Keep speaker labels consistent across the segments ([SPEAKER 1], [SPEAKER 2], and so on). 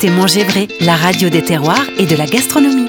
[SPEAKER 1] écoutez Manger Vrai, la radio des terroirs et de la gastronomie.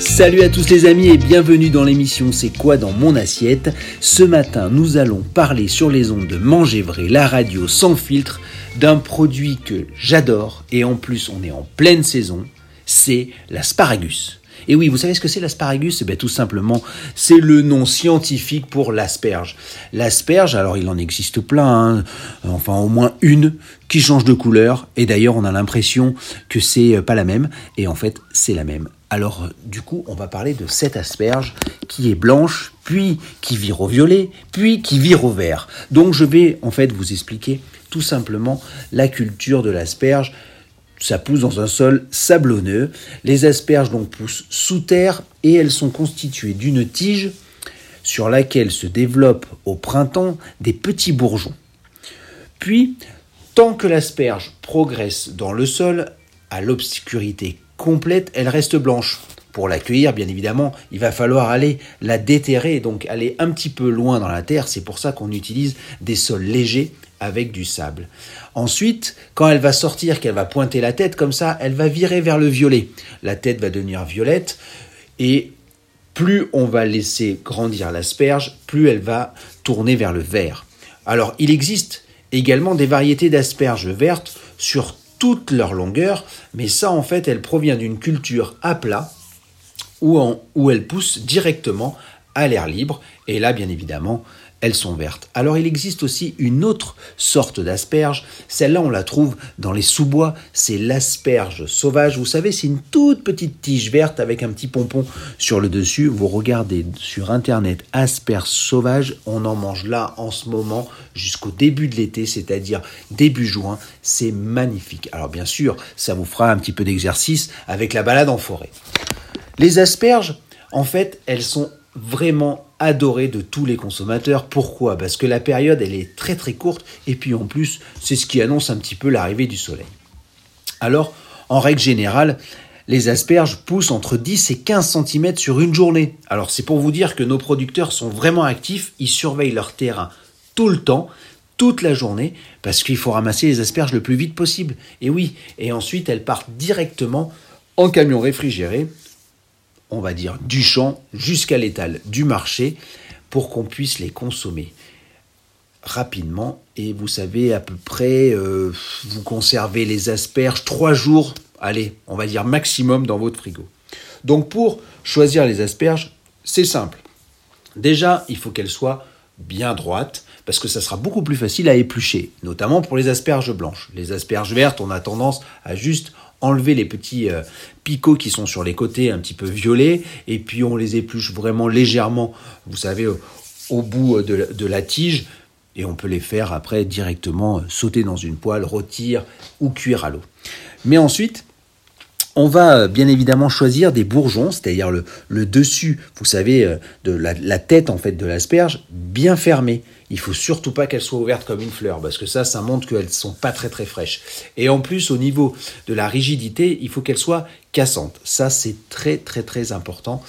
[SPEAKER 2] Salut à tous les amis et bienvenue dans l'émission C'est quoi dans mon assiette Ce matin, nous allons parler sur les ondes de Manger Vrai, la radio sans filtre, d'un produit que j'adore et en plus on est en pleine saison, c'est l'asparagus. Et oui, vous savez ce que c'est l'asparagus? Eh bien tout simplement, c'est le nom scientifique pour l'asperge. L'asperge, alors il en existe plein, hein. enfin au moins une qui change de couleur, et d'ailleurs on a l'impression que c'est pas la même, et en fait c'est la même. Alors du coup, on va parler de cette asperge qui est blanche, puis qui vire au violet, puis qui vire au vert. Donc je vais en fait vous expliquer tout simplement la culture de l'asperge ça pousse dans un sol sablonneux. Les asperges donc poussent sous terre et elles sont constituées d'une tige sur laquelle se développent au printemps des petits bourgeons. Puis, tant que l'asperge progresse dans le sol, à l'obscurité complète, elle reste blanche. Pour l'accueillir, bien évidemment, il va falloir aller la déterrer, donc aller un petit peu loin dans la terre. C'est pour ça qu'on utilise des sols légers avec du sable. Ensuite, quand elle va sortir, qu'elle va pointer la tête comme ça, elle va virer vers le violet. La tête va devenir violette et plus on va laisser grandir l'asperge, plus elle va tourner vers le vert. Alors, il existe également des variétés d'asperges vertes sur toute leur longueur, mais ça en fait, elle provient d'une culture à plat où, où elle pousse directement à l'air libre. Et là, bien évidemment, elles sont vertes. Alors il existe aussi une autre sorte d'asperge. Celle-là, on la trouve dans les sous-bois. C'est l'asperge sauvage. Vous savez, c'est une toute petite tige verte avec un petit pompon sur le dessus. Vous regardez sur Internet asperge sauvage. On en mange là en ce moment jusqu'au début de l'été, c'est-à-dire début juin. C'est magnifique. Alors bien sûr, ça vous fera un petit peu d'exercice avec la balade en forêt. Les asperges, en fait, elles sont vraiment adoré de tous les consommateurs. Pourquoi? Parce que la période, elle est très très courte et puis en plus, c'est ce qui annonce un petit peu l'arrivée du soleil. Alors, en règle générale, les asperges poussent entre 10 et 15 cm sur une journée. Alors c'est pour vous dire que nos producteurs sont vraiment actifs, ils surveillent leur terrain tout le temps, toute la journée, parce qu'il faut ramasser les asperges le plus vite possible. Et oui, et ensuite elles partent directement en camion réfrigéré on va dire, du champ jusqu'à l'étal du marché pour qu'on puisse les consommer rapidement. Et vous savez, à peu près, euh, vous conservez les asperges trois jours, allez, on va dire maximum dans votre frigo. Donc pour choisir les asperges, c'est simple. Déjà, il faut qu'elles soient bien droites, parce que ça sera beaucoup plus facile à éplucher, notamment pour les asperges blanches. Les asperges vertes, on a tendance à juste enlever les petits euh, picots qui sont sur les côtés un petit peu violets, et puis on les épluche vraiment légèrement, vous savez, au, bout de, la tige, et on peut les faire après directement euh, sauter dans une poêle, rôtir ou cuire à l'eau. Mais ensuite, on va euh, bien évidemment choisir des bourgeons, c'est-à-dire le, dessus, vous savez, de la, la, tête en fait de l'asperge, bien fermé. Il faut surtout pas qu'elles soient ouvertes comme une fleur, parce que ça, ça montre qu'elles sont pas très très fraîches. Et en plus, au niveau de la rigidité, il faut qu'elles soient cassantes. Ça, c'est très très très important.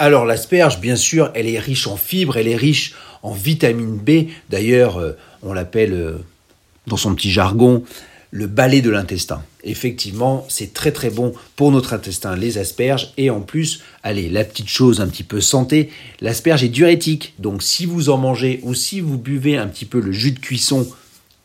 [SPEAKER 2] Alors l'asperge, bien sûr, elle est riche en fibres, elle est riche en vitamine B. D'ailleurs, euh, on l'appelle euh, dans son petit jargon le balai de l'intestin. Effectivement, c'est très très bon pour notre intestin, les asperges. Et en plus, allez, la petite chose un petit peu santé, l'asperge est diurétique. Donc si vous en mangez ou si vous buvez un petit peu le jus de cuisson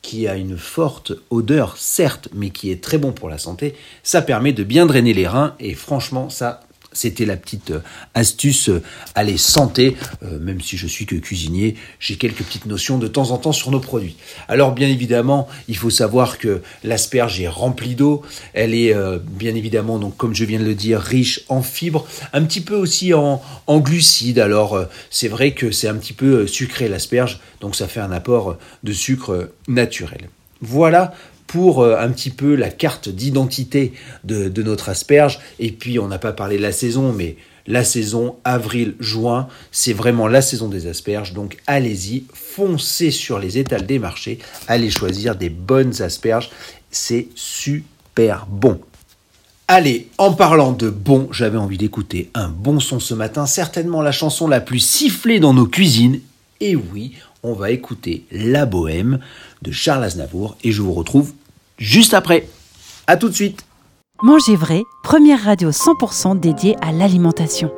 [SPEAKER 2] qui a une forte odeur, certes, mais qui est très bon pour la santé, ça permet de bien drainer les reins. Et franchement, ça, c'était la petite euh, astuce euh, aller santé, euh, même si je suis que cuisinier, j'ai quelques petites notions de temps en temps sur nos produits. Alors bien évidemment, il faut savoir que l'asperge est remplie d'eau, elle est bien évidemment, comme je viens de le dire, riche en fibres, un petit peu aussi en glucides. Alors c'est vrai que c'est un petit peu sucré l'asperge, donc ça fait un apport de sucre naturel. Voilà pour euh, un petit peu la carte d'identité de, notre asperge. Et puis, on n'a pas parlé de la saison, mais la saison avril-juin, c'est vraiment la saison des asperges. Donc, allez-y, foncez sur les étals des marchés, allez choisir des bonnes asperges. C'est super bon. Allez, en parlant de bon, j'avais envie d'écouter un bon son ce matin, certainement la chanson la plus sifflée dans nos cuisines. Et oui, on va écouter La Bohème de Charles Aznavour et je vous retrouve juste après. À tout de suite.
[SPEAKER 1] Manger vrai, première radio 100% dédiée à l'alimentation.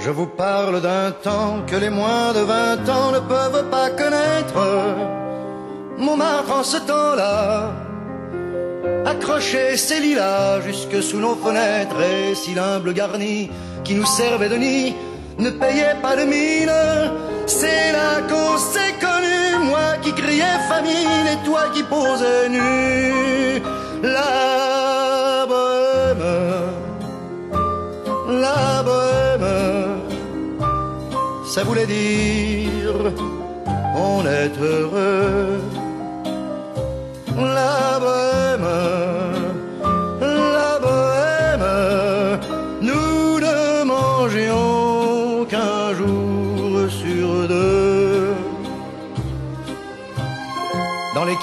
[SPEAKER 3] Je vous parle d'un temps que les moins de vingt ans ne peuvent pas connaître. Montmartre en ce temps-là accrochait ses lilas jusque sous nos fenêtres et si l'humble garni qui nous servait de nid ne payait pas de mine. C'est là qu'on s'est connu, moi qui criais famine et toi qui posais nu. La bohème, la bohème, ça voulait dire on est heureux.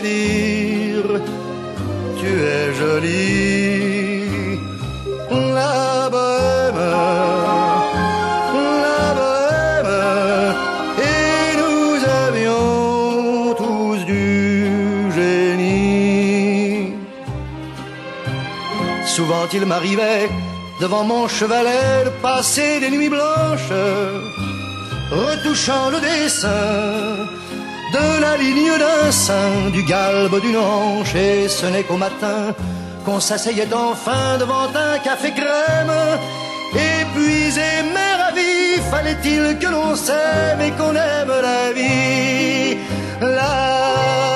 [SPEAKER 3] Dire tu es jolie. La bohème, la bohème, et nous avions tous du génie. Souvent il m'arrivait devant mon chevalet de passer des nuits blanches, retouchant le dessin de la ligne d'un sein, du galbe d'une hanche, et ce n'est qu'au matin qu'on s'asseyait enfin devant un café crème. Épuisé mais ravi, fallait-il que l'on s'aime et qu'on aime la vie. La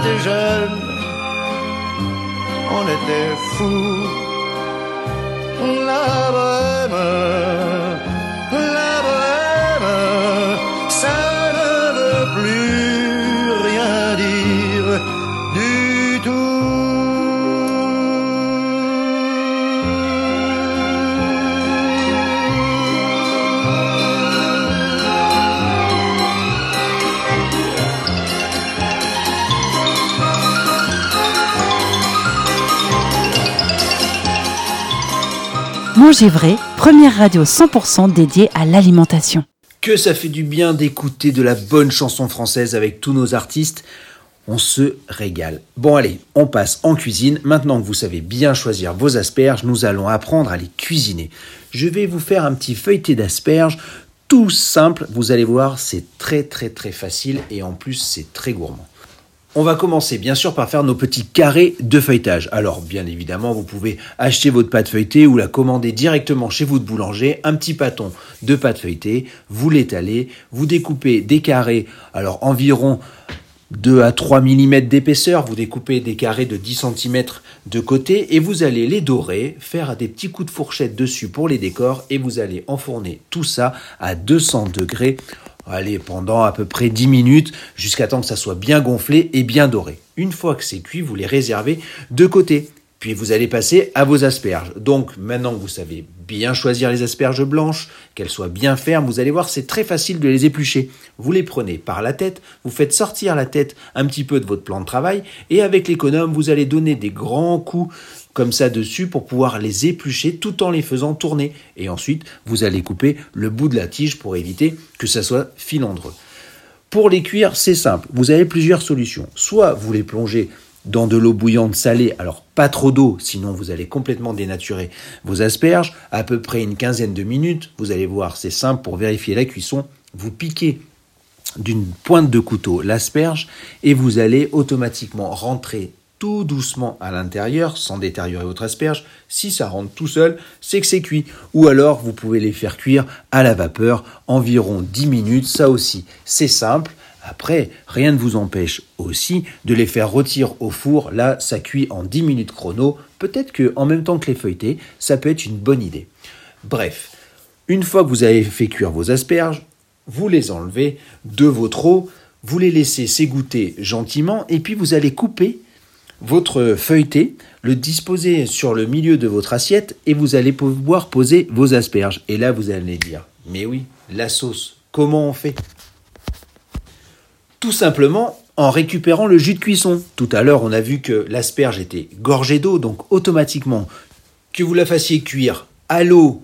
[SPEAKER 3] était jeunes, on était fous. La bohème,
[SPEAKER 1] Manger vrai, première radio 100% dédiée à l'alimentation.
[SPEAKER 2] Que ça fait du bien d'écouter de la bonne chanson française avec tous nos artistes. On se régale. Bon allez, on passe en cuisine. Maintenant que vous savez bien choisir vos asperges, nous allons apprendre à les cuisiner. Je vais vous faire un petit feuilleté d'asperges. Tout simple, vous allez voir, c'est très très très facile et en plus c'est très gourmand. On va commencer bien sûr par faire nos petits carrés de feuilletage. Alors bien évidemment, vous pouvez acheter votre pâte feuilletée ou la commander directement chez vous de boulanger, un petit pâton de pâte feuilletée, vous l'étalez, vous découpez des carrés, alors environ 2 à 3 mm d'épaisseur, vous découpez des carrés de 10 cm de côté et vous allez les dorer, faire des petits coups de fourchette dessus pour les décors et vous allez enfourner tout ça à 200 degrés allez, pendant à peu près 10 minutes jusqu'à temps que ça soit bien gonflé et bien doré. Une fois que c'est cuit, vous les réservez de côté. Puis vous allez passer à vos asperges. Donc maintenant vous savez bien choisir les asperges blanches, qu'elles soient bien fermes, vous allez voir c'est très facile de les éplucher. Vous les prenez par la tête, vous faites sortir la tête un petit peu de votre plan de travail et avec l'économe vous allez donner des grands coups comme ça dessus pour pouvoir les éplucher tout en les faisant tourner. Et ensuite vous allez couper le bout de la tige pour éviter que ça soit filandreux. Pour les cuire, c'est simple. Vous avez plusieurs solutions. Soit vous les plongez dans de l'eau bouillante salée, alors pas trop d'eau, sinon vous allez complètement dénaturer vos asperges, à peu près une quinzaine de minutes, vous allez voir, c'est simple pour vérifier la cuisson, vous piquez d'une pointe de couteau l'asperge et vous allez automatiquement rentrer tout doucement à l'intérieur sans détériorer votre asperge. Si ça rentre tout seul, c'est que c'est cuit. Ou alors vous pouvez les faire cuire à la vapeur environ 10 minutes. Ça aussi, c'est simple. Après, rien ne vous empêche aussi de les faire retirer au four. Là, ça cuit en 10 minutes chrono. Peut-être que en même temps que les feuilletés, ça peut être une bonne idée. Bref, une fois que vous avez fait cuire vos asperges, vous les enlevez de votre eau, vous les laissez s'égoutter gentiment et puis vous allez couper votre feuilleté, le disposer sur le milieu de votre assiette et vous allez pouvoir poser vos asperges. Et là, vous allez dire, mais oui, la sauce, comment on fait? Tout simplement en récupérant le jus de cuisson. Tout à l'heure, on a vu que l'asperge était gorgée d'eau, donc automatiquement, que vous la fassiez cuire à l'eau,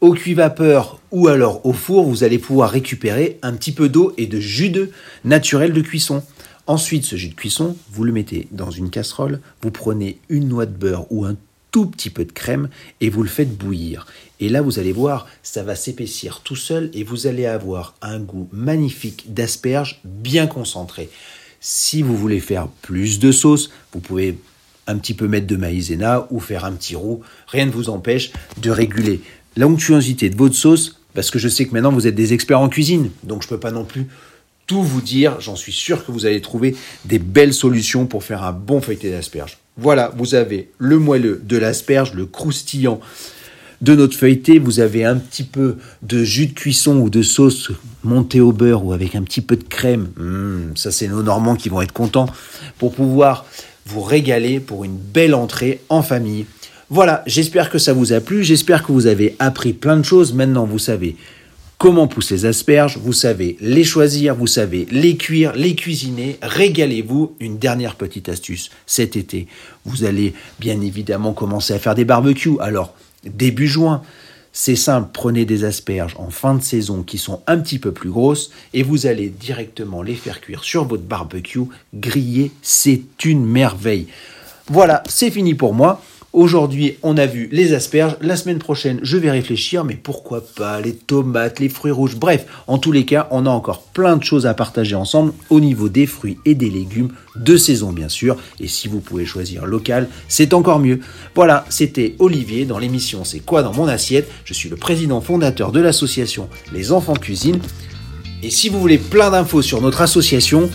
[SPEAKER 2] au cuit-vapeur ou alors au four, vous allez pouvoir récupérer un petit peu d'eau et de jus de naturel de cuisson. Ensuite, ce jus de cuisson, vous le mettez dans une casserole, vous prenez une noix de beurre ou un tout petit peu de crème et vous le faites bouillir. Et là, vous allez voir, ça va s'épaissir tout seul et vous allez avoir un goût magnifique d'asperges bien concentré. Si vous voulez faire plus de sauce, vous pouvez un petit peu mettre de maïzena ou faire un petit roux. Rien ne vous empêche de réguler l'onctuosité de votre sauce parce que je sais que maintenant vous êtes des experts en cuisine, donc je ne peux pas non plus tout vous dire. J'en suis sûr que vous allez trouver des belles solutions pour faire un bon feuilleté d'asperges. Voilà, vous avez le moelleux de l'asperge, le croustillant de notre feuilleté. Vous avez un petit peu de jus de cuisson ou de sauce montée au beurre ou avec un petit peu de crème. Mmh, ça, c'est nos Normands qui vont être contents pour pouvoir vous régaler pour une belle entrée en famille. Voilà, j'espère que ça vous a plu. J'espère que vous avez appris plein de choses. Maintenant, vous savez comment pousser les asperges, vous savez les choisir, vous savez les cuire, les cuisiner, régalez-vous. Une dernière petite astuce, cet été, vous allez bien évidemment commencer à faire des barbecues. Alors, début juin, c'est simple, prenez des asperges en fin de saison qui sont un petit peu plus grosses et vous allez directement les faire cuire sur votre barbecue, griller, c'est une merveille. Voilà, c'est fini pour moi. Aujourd'hui, on a vu les asperges. La semaine prochaine, je vais réfléchir, mais pourquoi pas les tomates, les fruits rouges. Bref, en tous les cas, on a encore plein de choses à partager ensemble au niveau des fruits et des légumes de saison, bien sûr. Et si vous pouvez choisir local, c'est encore mieux. Voilà, c'était Olivier dans l'émission C'est quoi dans mon assiette Je suis le président fondateur de l'association Les Enfants Cuisine. Et si vous voulez plein d'infos sur notre association,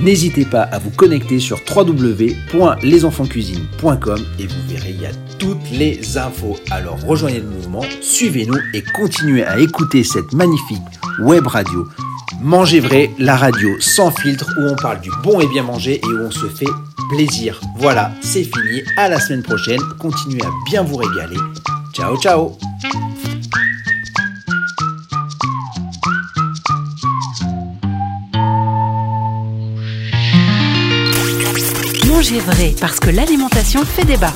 [SPEAKER 2] N'hésitez pas à vous connecter sur www.lesenfantscuisine.com et vous verrez, il y a toutes les infos. Alors rejoignez le mouvement, suivez-nous et continuez à écouter cette magnifique web radio. Mangez vrai, la radio sans filtre où on parle du bon et bien manger et où on se fait plaisir. Voilà, c'est fini. À la semaine prochaine. Continuez à bien vous régaler. Ciao, ciao
[SPEAKER 1] Manger vrai, parce que l'alimentation fait débat.